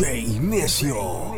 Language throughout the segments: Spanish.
DJ Necio.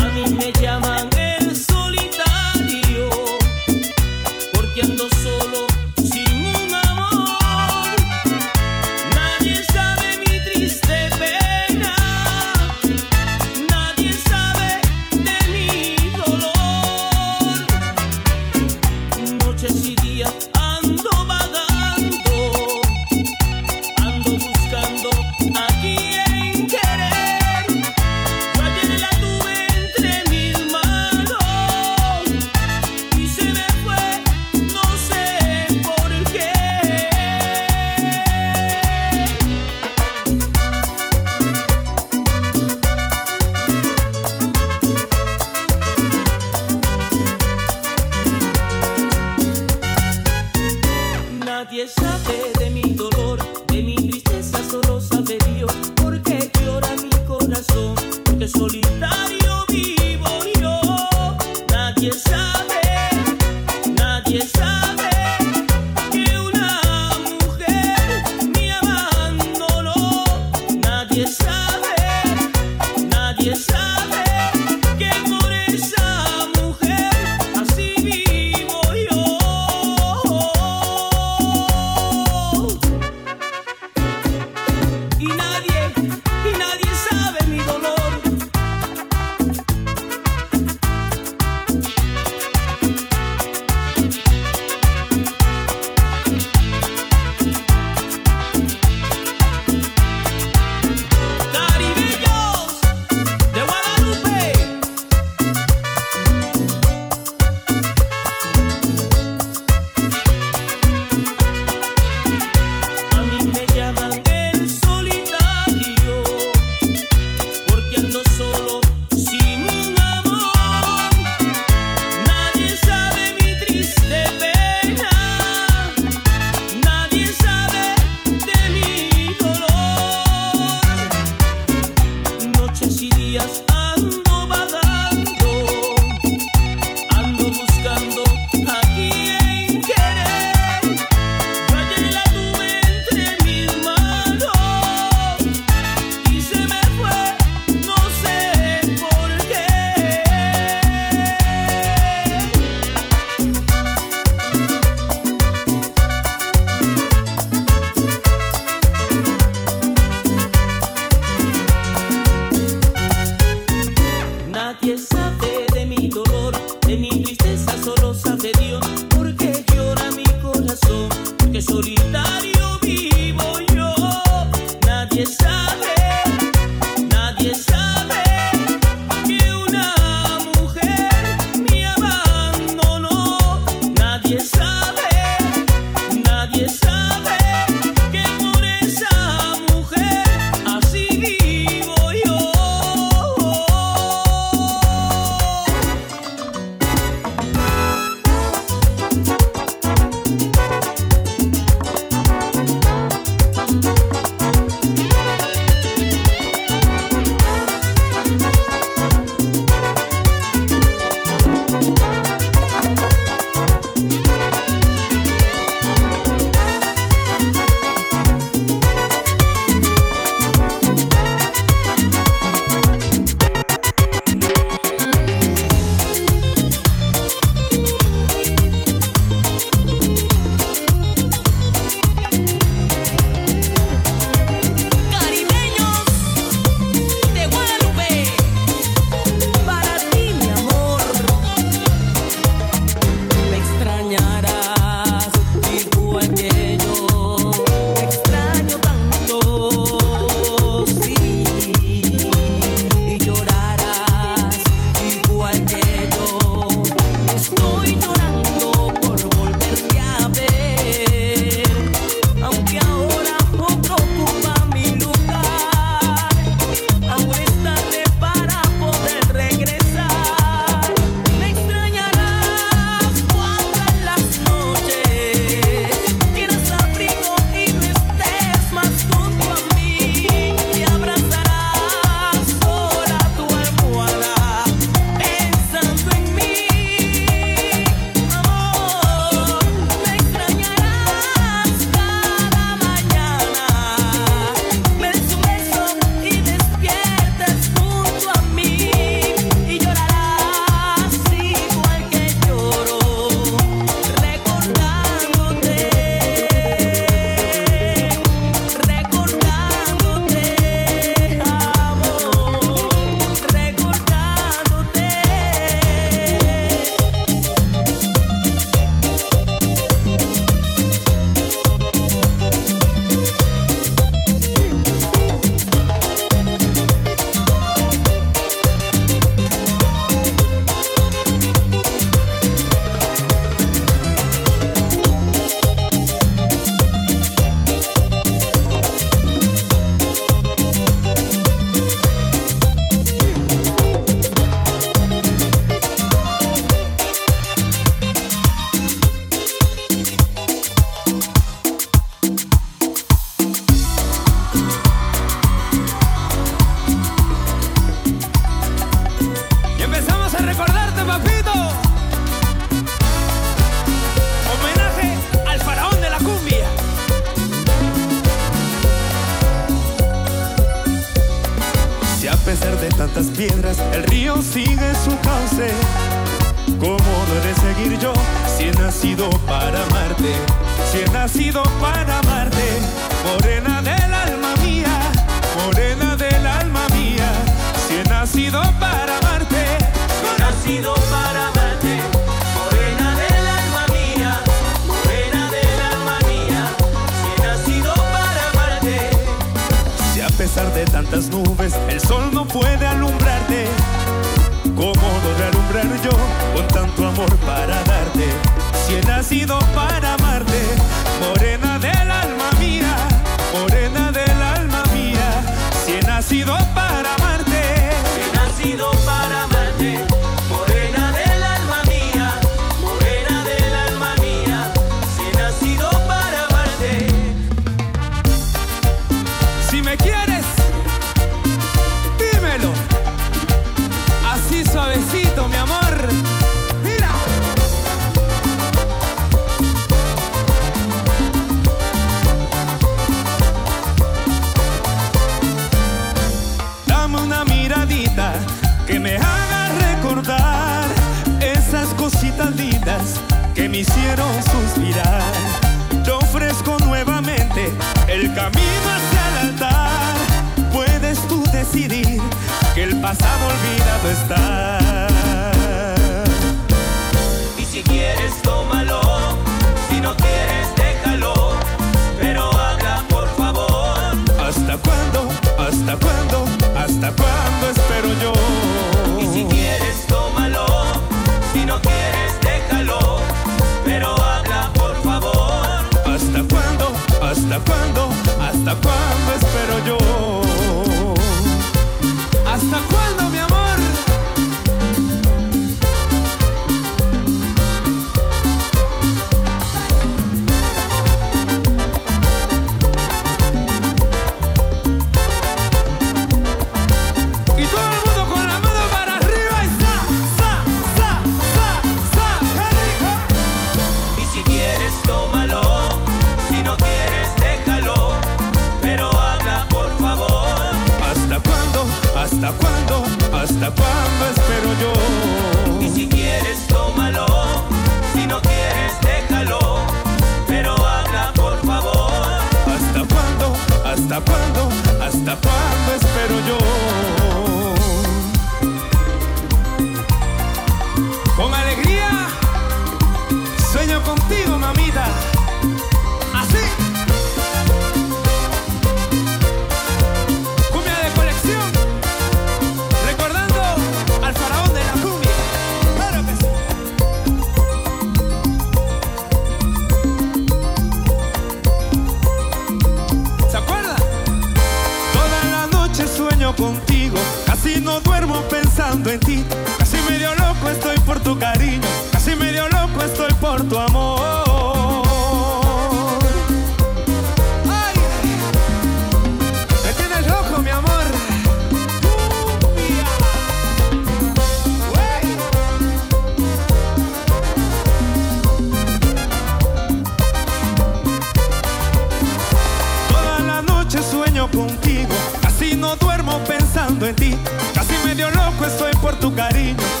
carinho.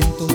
siento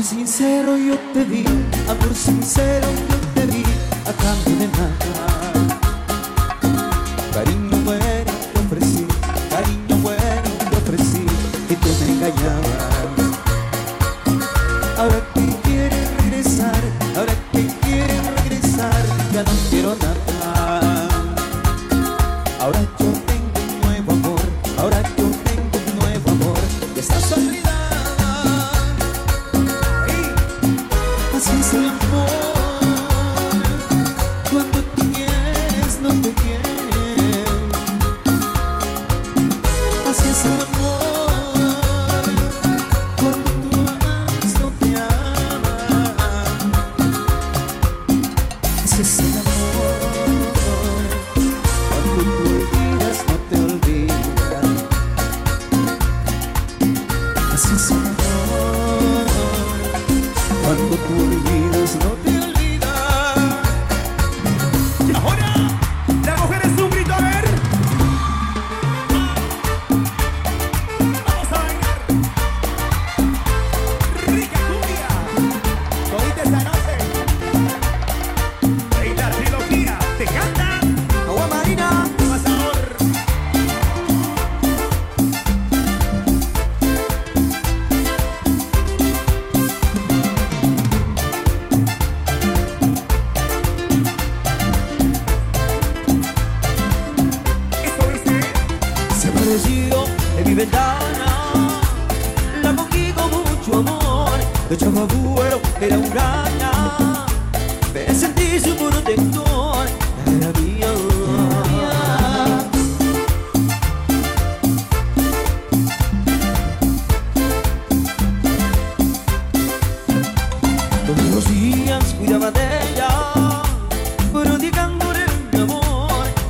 Amor sincero yo te di, amor sincero yo te di, a cambio de nada. Cariño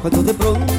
amor. Cuando de pronto,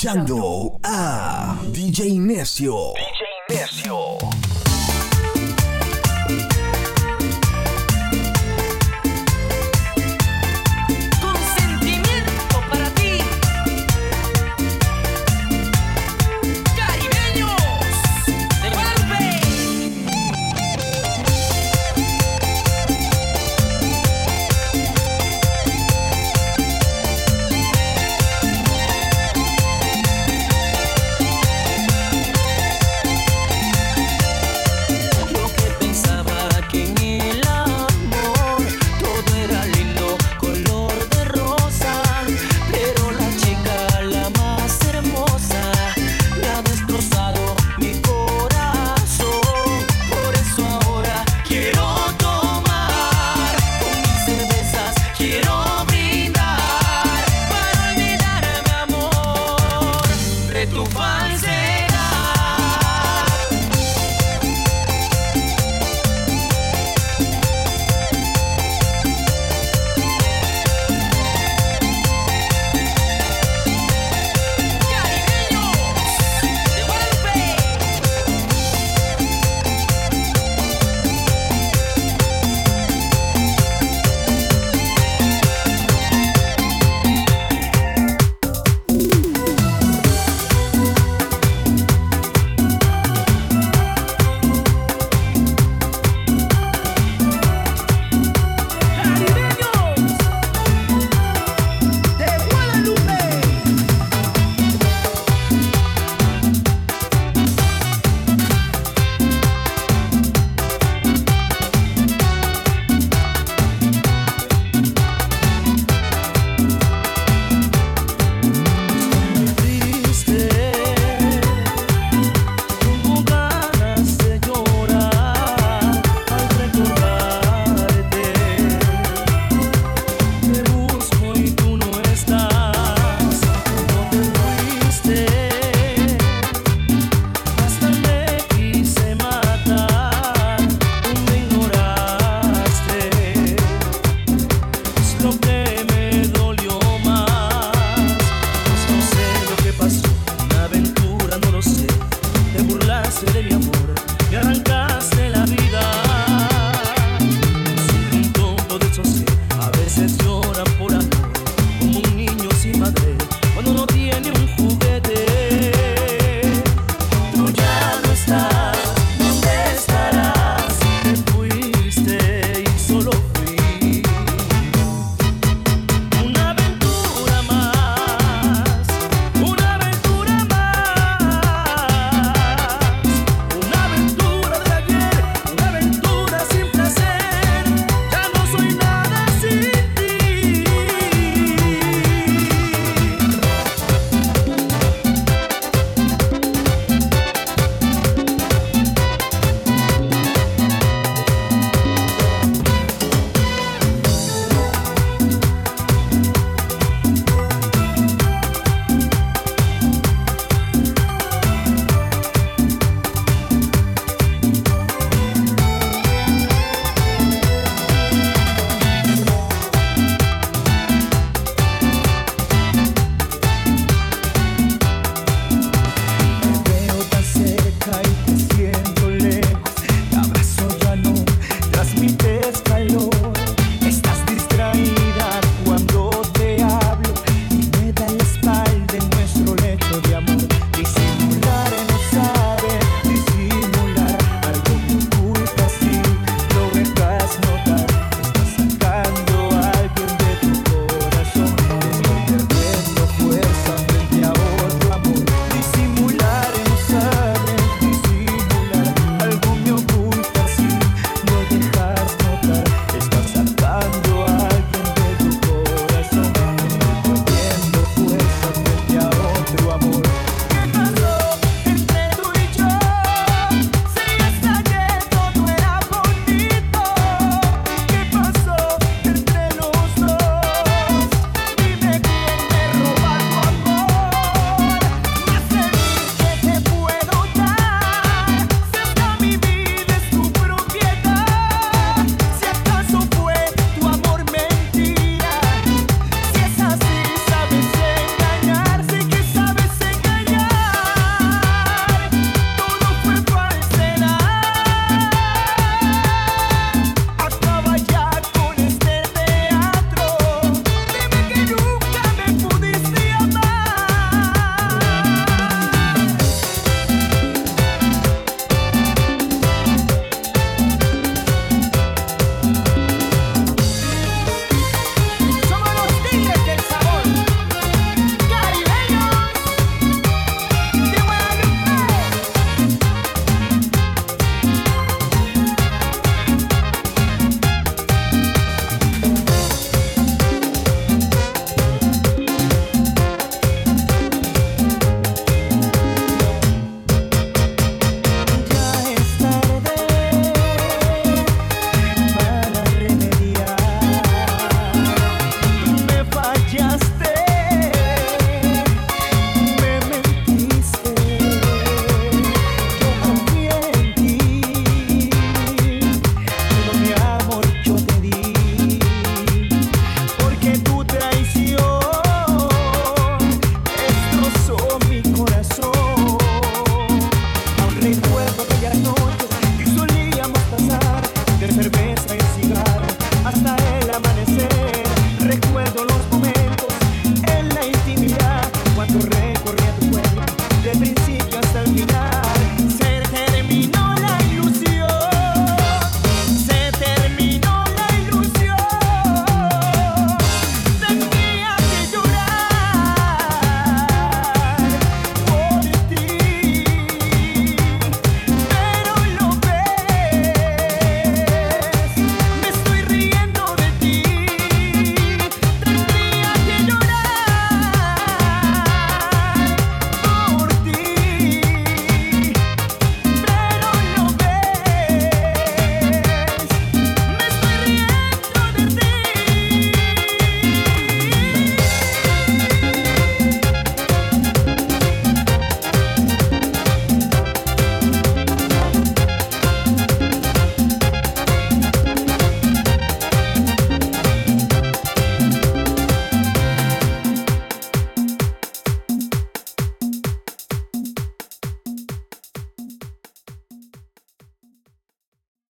escuchando a DJ Necio.